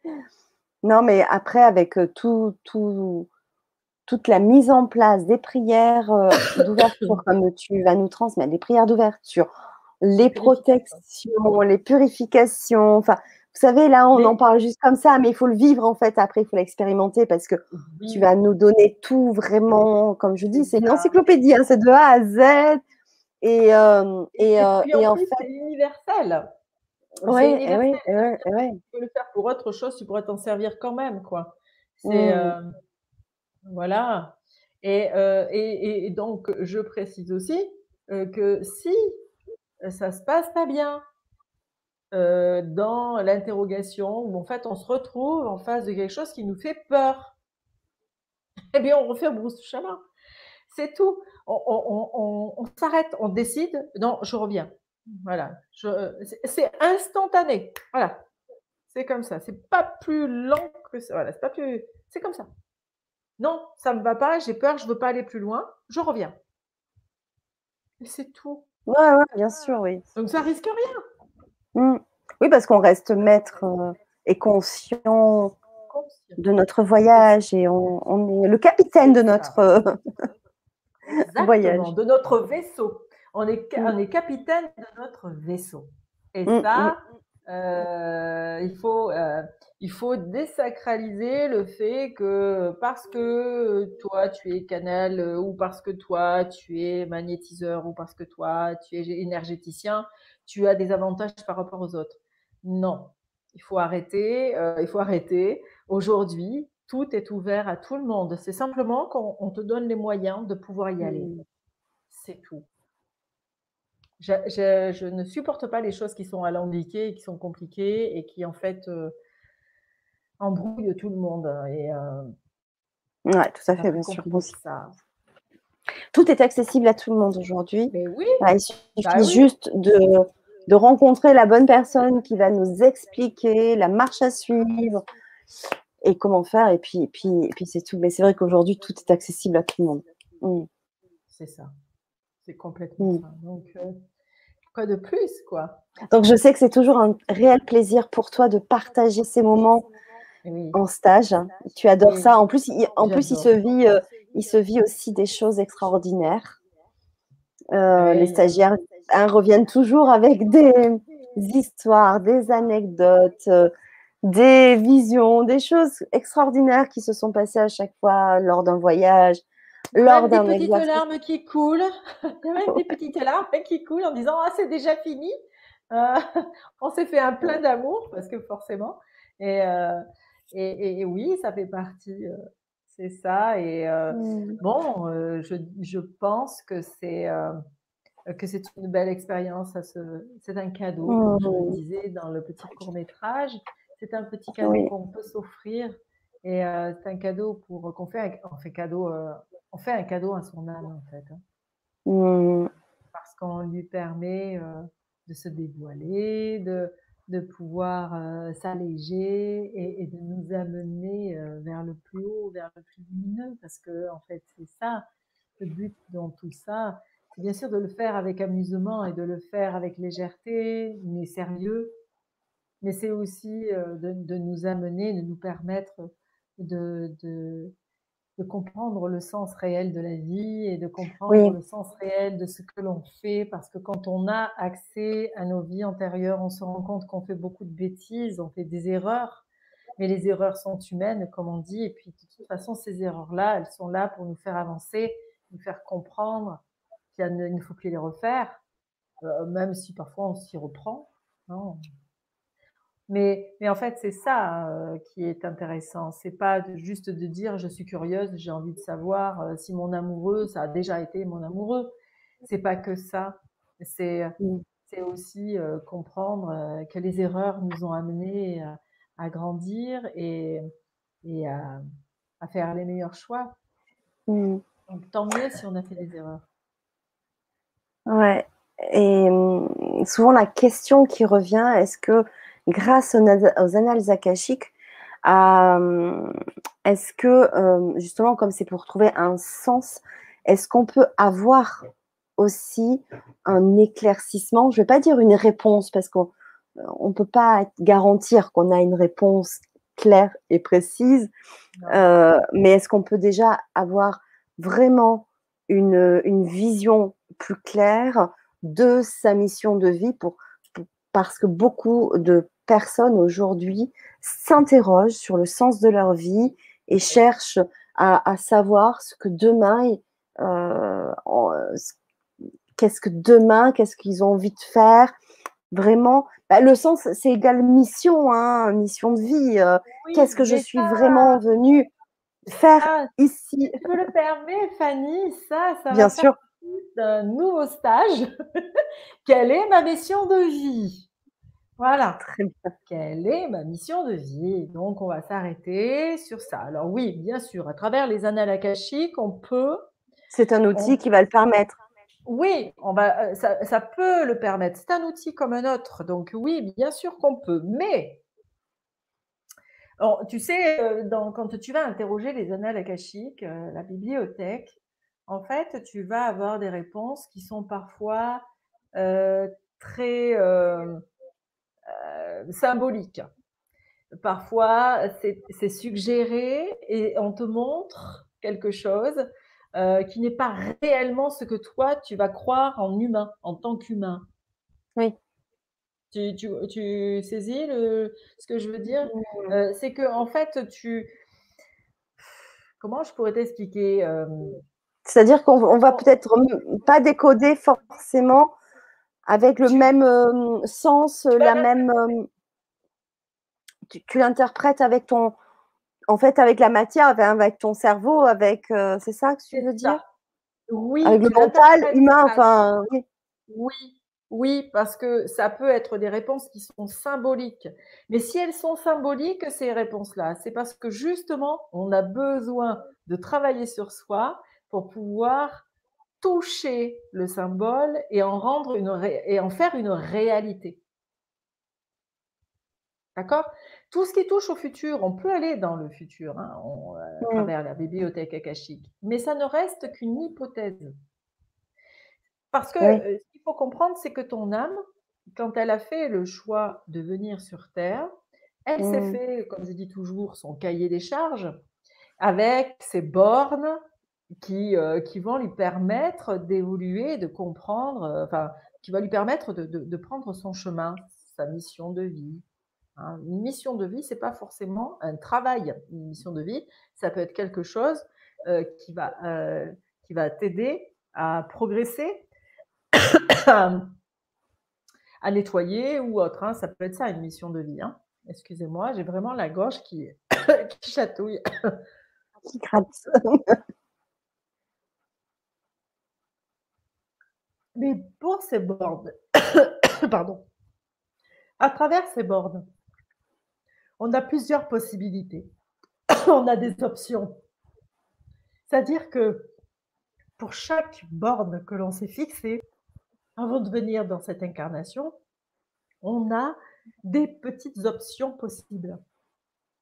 non, mais après avec tout, tout toute la mise en place des prières euh, d'ouverture, comme tu vas nous transmettre, les prières d'ouverture, les protections, les purifications. Enfin, vous savez, là, on en parle juste comme ça, mais il faut le vivre en fait. Après, il faut l'expérimenter parce que tu vas nous donner tout vraiment, comme je dis, c'est une encyclopédie, hein, c'est de A à Z. Et, euh, et, euh, et, en, fait, c'est universel. Oui, oui, oui, Tu peux le faire pour autre chose, tu pourrais t'en servir quand même, quoi. C'est. Mmh. Voilà. Euh, et, donc, je précise aussi euh, que si ça se passe pas bien euh, dans l'interrogation, où en fait on se retrouve en face de quelque chose qui nous fait peur, eh bien on refait brousse chemin. C'est tout. On, s'arrête, on décide. Non, je reviens. Voilà. C'est instantané. Voilà. C'est comme ça. C'est pas plus lent que ça. Voilà. C'est pas plus. C'est comme ça. Non, ça ne me va pas, j'ai peur, je ne veux pas aller plus loin, je reviens. Et c'est tout. Oui, ouais, bien sûr, oui. Donc ça risque rien. Mmh. Oui, parce qu'on reste maître euh, et conscient, de notre voyage et on, est le capitaine de notre voyage. De notre vaisseau. On est, mmh. on est capitaine de notre vaisseau. Et mmh, ça, euh, il faut, euh, il faut désacraliser le fait que parce que toi tu es canal euh, ou parce que toi tu es magnétiseur ou parce que toi tu es énergéticien, tu as des avantages par rapport aux autres. Non, il faut arrêter. il faut arrêter. Aujourd'hui, tout est ouvert à tout le monde. C'est simplement qu'on te donne les moyens de pouvoir y aller. Mmh. C'est tout. Je, ne supporte pas les choses qui sont alambiquées, qui sont compliquées et qui en fait euh, embrouillent tout le monde. Et, euh, ouais, tout à fait, bien sûr. Tout est accessible à tout le monde aujourd'hui. Oui. il suffit bah juste de, de, rencontrer la bonne personne qui va nous expliquer la marche à suivre et comment faire. Et puis, et puis, et puis c'est tout. Mais c'est vrai qu'aujourd'hui, tout est accessible à tout le monde. Mmh. C'est ça. C'est complètement mmh. ça. Donc, euh, quoi de plus, quoi? Donc, je sais que c'est toujours un réel plaisir pour toi de partager ces moments en stage. Tu adores ça. En plus, il, en plus, il se vit, euh, il se vit aussi des choses extraordinaires. Euh, les stagiaires hein, reviennent toujours avec des histoires, des anecdotes, des visions, des choses extraordinaires qui se sont passées à chaque fois lors d'un voyage, lors d'un Des petites larmes qui coulent, même des petites larmes qui coulent en disant ah c'est déjà fini. Euh, on s'est fait un plein d'amour parce que forcément et, euh, et, oui ça fait partie. Euh, c'est ça et mmh. bon je, je, pense que c'est que c'est une belle expérience. C'est un cadeau, je le mmh. disais dans le petit court métrage. C'est un petit cadeau qu'on peut s'offrir et c'est un cadeau pour qu'on fait, on fait cadeau, on fait un cadeau à son âme en fait. Hein. Mmh. Parce qu'on lui permet de se dévoiler, de, de pouvoir s'alléger et, de nous amener vers le plus haut, vers le plus lumineux. Parce que en fait, c'est ça le but dans tout ça. C'est bien sûr de le faire avec amusement et de le faire avec légèreté, mais sérieux. Mais c'est aussi de, de, nous amener, de nous permettre de, de de comprendre le sens réel de la vie et de comprendre le sens réel de ce que l'on fait, parce que quand on a accès à nos vies antérieures, on se rend compte qu'on fait beaucoup de bêtises, on fait des erreurs, mais les erreurs sont humaines, comme on dit, et puis de toute façon, ces erreurs-là, elles sont là pour nous faire avancer, nous faire comprendre il ne faut plus les refaire, euh, même si parfois on s'y reprend. Non. Mais, mais en fait, c'est ça euh, qui est intéressant. C'est pas juste de dire je suis curieuse, j'ai envie de savoir euh, si mon amoureux, ça a déjà été mon amoureux. C'est pas que ça. C'est c'est aussi comprendre que les erreurs nous ont amenés à, grandir et, et à, à, faire les meilleurs choix. Donc, tant mieux si on a fait des erreurs. Ouais. Et mmh, souvent, la question qui revient, est-ce que grâce aux, annales akashiques, est-ce que, justement, comme c'est pour trouver un sens, est-ce qu'on peut avoir aussi un éclaircissement? Je ne vais pas dire une réponse, parce qu'on ne peut pas garantir qu'on a une réponse claire et précise, euh, mais est-ce qu'on peut déjà avoir vraiment une, une, vision plus claire de sa mission de vie pour, parce que beaucoup de personnes aujourd'hui s'interrogent sur le sens de leur vie et cherchent à, savoir ce que demain, euh, qu'est-ce que demain, qu'est-ce qu'ils ont envie de faire. Vraiment, bah, le sens, c'est égal mission, hein, mission de vie. Euh, qu'est-ce que je suis vraiment venue faire ici? Tu me le permets, Fanny, ça, ça Bien sûr. d'un nouveau stage. Quelle est ma mission de vie? Voilà. Très bien. Quelle est ma mission de vie? Donc, on va s'arrêter sur ça. Alors oui, bien sûr, à travers les annales akashiques, on peut. C'est un outil qui va le permettre. Oui, on va, euh, ça, ça peut le permettre. C'est un outil comme un autre. Donc oui, bien sûr qu'on peut. Mais tu sais, euh, dans, quand tu vas interroger les annales akashiques, euh, la bibliothèque, en fait, tu vas avoir des réponses qui sont parfois très euh, symbolique. Parfois, c'est suggéré et on te montre quelque chose euh, qui n'est pas réellement ce que toi, tu vas croire en humain, en tant qu'humain. Oui. Tu, tu, saisis le, ce que je veux dire? Euh, C'est que, en fait, tu. Comment je pourrais t'expliquer C'est-à-dire qu'on va peut-être pas décoder forcément avec le même euh, sens, la même. Euh, tu, l'interprètes avec ton. En fait, avec la matière, avec, ton cerveau, avec. Euh, c'est ça que tu veux dire? Oui. Avec le mental humain, enfin. Oui. oui. Oui, parce que ça peut être des réponses qui sont symboliques. Mais si elles sont symboliques, ces réponses-là, c'est parce que justement, on a besoin de travailler sur soi pour pouvoir toucher le symbole et en, rendre une et en faire une réalité. D'accord? Tout ce qui touche au futur, on peut aller dans le futur hein, à travers la bibliothèque akashique, mais ça ne reste qu'une hypothèse. Parce que euh, ce qu'il faut comprendre, c'est que ton âme, quand elle a fait le choix de venir sur Terre, elle s'est mmh. fait, comme je dis toujours, son cahier des charges avec ses bornes, qui, euh, qui vont lui permettre d'évoluer, de comprendre, euh, qui va lui permettre de, de, prendre son chemin, sa mission de vie. Hein. Une mission de vie, c'est pas forcément un travail. Une mission de vie, ça peut être quelque chose euh, qui va, qui va t'aider à progresser, à nettoyer ou autre. Hein. Ça peut être ça, une mission de vie. Hein. Excusez-moi, j'ai vraiment la gorge qui, qui chatouille. Qui gratte. Mais pour ces bornes, pardon, à travers ces bornes, on a plusieurs possibilités. on a des options. C'est-à-dire que pour chaque borne que l'on s'est fixée, avant de venir dans cette incarnation, on a des petites options possibles.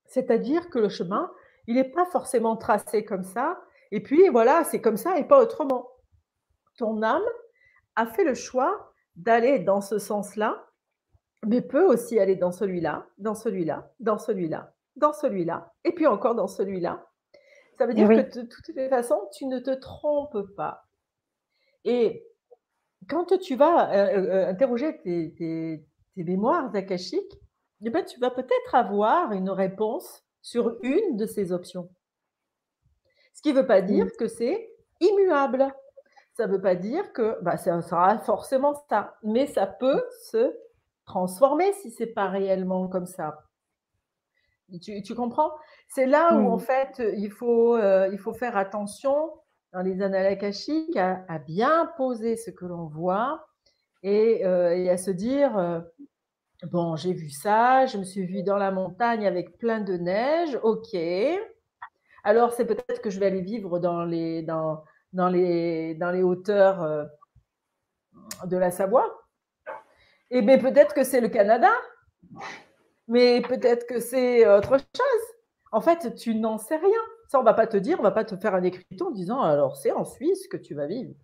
C'est-à-dire que le chemin, il n'est pas forcément tracé comme ça, et puis voilà, c'est comme ça et pas autrement. Ton âme, a fait le choix d'aller dans ce sens-là, mais peut aussi aller dans celui-là, dans celui-là, dans celui-là, dans celui-là, et puis encore dans celui-là. Ça veut dire que de toutes les façons, tu ne te trompes pas. Et quand tu vas euh, euh, euh, interroger tes, mémoires akashiques, eh ben, tu vas peut-être avoir une réponse sur une de ces options. Ce qui ne veut pas dire que c'est immuable. Ça ne veut pas dire que bah, ça sera forcément ça, mais ça peut se transformer si c'est pas réellement comme ça. Tu, comprends? C'est là où en mmh. fait il faut, euh, il faut faire attention dans les annales akashiques à, à bien poser ce que l'on voit et, euh, à se dire euh, bon j'ai vu ça, je me suis vu dans la montagne avec plein de neige, ok. Alors c'est peut-être que je vais aller vivre dans les dans, dans les dans les hauteurs de la Savoie. Et bien peut-être que c'est le Canada mais peut-être que c'est autre chose. En fait, tu n'en sais rien. Ça, on va pas te dire, on va pas te faire un écriteau en disant alors c'est en Suisse que tu vas vivre.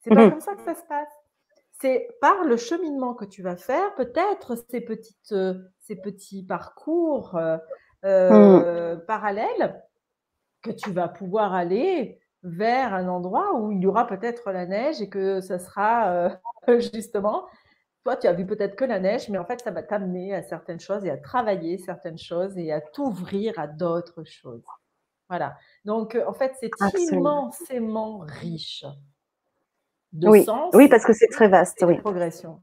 C'est pas mhm. comme ça que ça se passe. C'est par le cheminement que tu vas faire, peut-être ces petites, euh, ces petits parcours euh, euh, mhm. parallèles que tu vas pouvoir aller vers un endroit où il y aura peut-être la neige et que ça sera justement toi, tu as vu peut-être que la neige, mais en fait, ça va t'amener à certaines choses et à travailler certaines choses et à t'ouvrir à d'autres choses. Voilà. Donc, euh, en fait, c'est immensément riche de oui. sens. Oui, parce que c'est très vaste. oui. progression.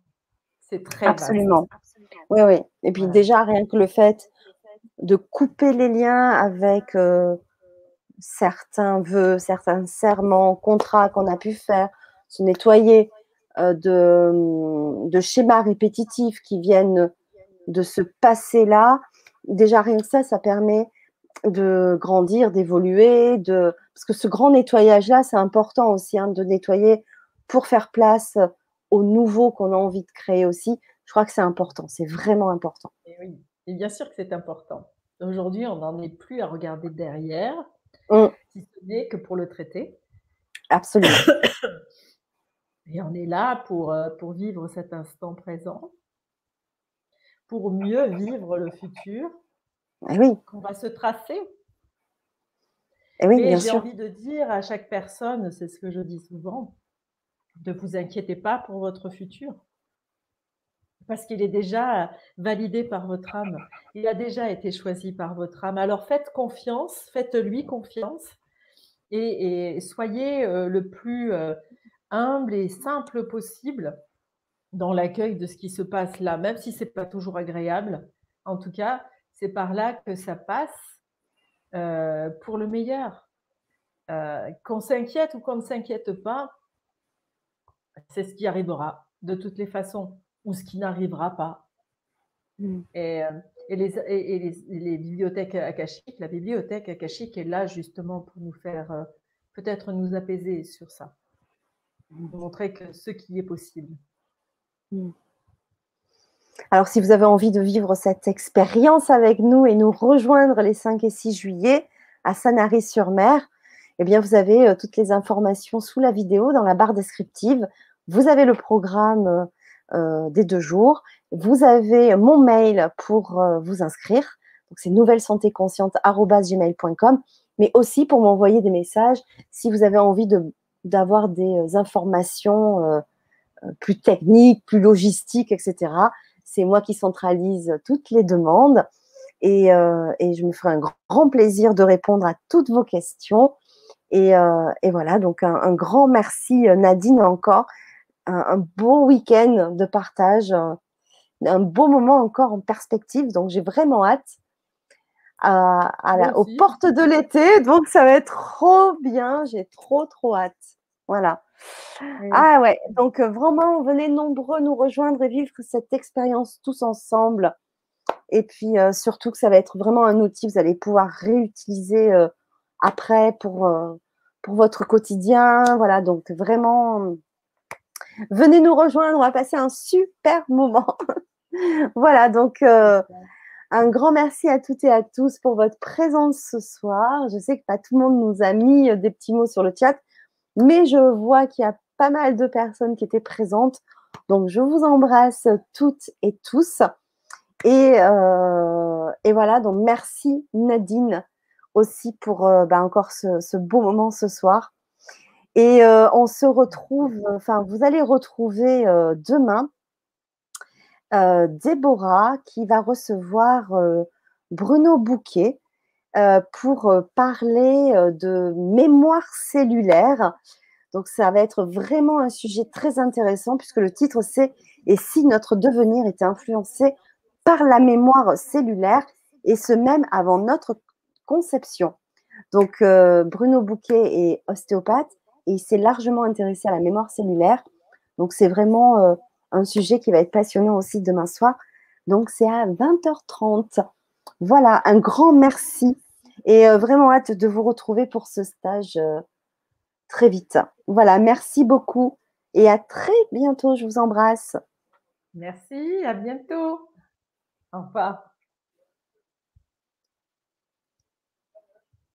C'est très Absolument. Oui, oui. Et puis déjà, rien que le fait de couper les liens avec euh, certains vœux, certains serments, contrats qu'on a pu faire, se nettoyer, euh, de, schémas répétitifs qui viennent de ce passé-là, déjà rien que ça, ça permet de grandir, d'évoluer, de parce que ce grand nettoyage-là, c'est important aussi hein, de nettoyer pour faire place au nouveau qu'on a envie de créer aussi. Je crois que c'est important, c'est vraiment important. Et bien sûr que c'est important. Aujourd'hui, on n'en est plus à regarder derrière, si ce n'est que pour le traiter. Absolument. Et on est là pour, euh, pour vivre cet instant présent, pour mieux vivre le futur eh oui. qu'on va se tracer. Eh Et j'ai envie de dire à chaque personne, c'est ce que je dis souvent, ne vous inquiétez pas pour votre futur. Parce qu'il est déjà validé par votre âme. Il a déjà été choisi par votre âme. Alors faites confiance, faites-lui confiance et, soyez euh, le plus euh, humble et simple possible dans l'accueil de ce qui se passe là, même si ce n'est pas toujours agréable. En tout cas, c'est par là que ça passe euh, pour le meilleur. Qu'on s'inquiète ou qu'on ne s'inquiète pas, c'est ce qui arrivera de toutes les façons, ou ce qui n'arrivera pas. Mm. Et, euh, et, les, et les, les, bibliothèques akashiques, la bibliothèque akashique est là justement pour nous faire peut-être nous apaiser sur ça montrer que ce qui est possible. Hmm. Alors, si vous avez envie de vivre cette expérience avec nous et nous rejoindre les 5 et 6 juillet à Sanary-sur-Mer, eh bien, vous avez euh, toutes les informations sous la vidéo dans la barre descriptive. Vous avez le programme euh, euh, des deux jours. Vous avez mon mail pour vous inscrire. Donc, c'est nouvelle-santé-consciente@gmail.com, mais aussi pour m'envoyer des messages si vous avez envie d'avoir des euh, informations euh, euh, plus techniques, plus logistiques, etc. C'est moi qui centralise toutes les demandes et, je me ferai un grand plaisir de répondre à toutes vos questions. Et, voilà, donc un, grand merci Nadine encore. Un, beau week-end de partage, un, beau moment encore en perspective. Donc j'ai vraiment hâte à, aux portes de l'été. Donc, ça va être trop bien. J'ai trop, trop hâte. Voilà. Ah ouais, donc euh, vraiment, venez nombreux nous rejoindre et vivre cette expérience tous ensemble. Et puis euh, surtout que ça va être vraiment un outil que vous allez pouvoir réutiliser euh, après pour, pour votre quotidien. Voilà, donc vraiment, venez nous rejoindre, on va passer un super moment. voilà, donc un grand merci à toutes et à tous pour votre présence ce soir. Je sais que pas tout le monde nous a mis des petits mots sur le chat. Mais je vois qu'il y a pas mal de personnes qui étaient présentes. Donc, je vous embrasse toutes et tous. Et, euh, voilà, donc merci Nadine aussi pour euh, bah, encore ce, beau moment ce soir. Et euh, on se retrouve, enfin, vous allez retrouver demain Déborah qui va recevoir Bruno Bouquet euh, pour euh, parler euh, de mémoire cellulaire. Donc, ça va être vraiment un sujet très intéressant puisque le titre, c'est Et si notre devenir était influencé par la mémoire cellulaire et ce même avant notre conception? Donc, euh, Bruno Bouquet est ostéopathe et il s'est largement intéressé à la mémoire cellulaire. Donc, c'est vraiment euh, un sujet qui va être passionnant aussi demain soir. Donc, c'est à 20h30. Voilà, un grand merci et euh, vraiment hâte de vous retrouver pour ce stage très vite. Voilà, merci beaucoup et à très bientôt. Je vous embrasse. Merci, à bientôt. Au revoir.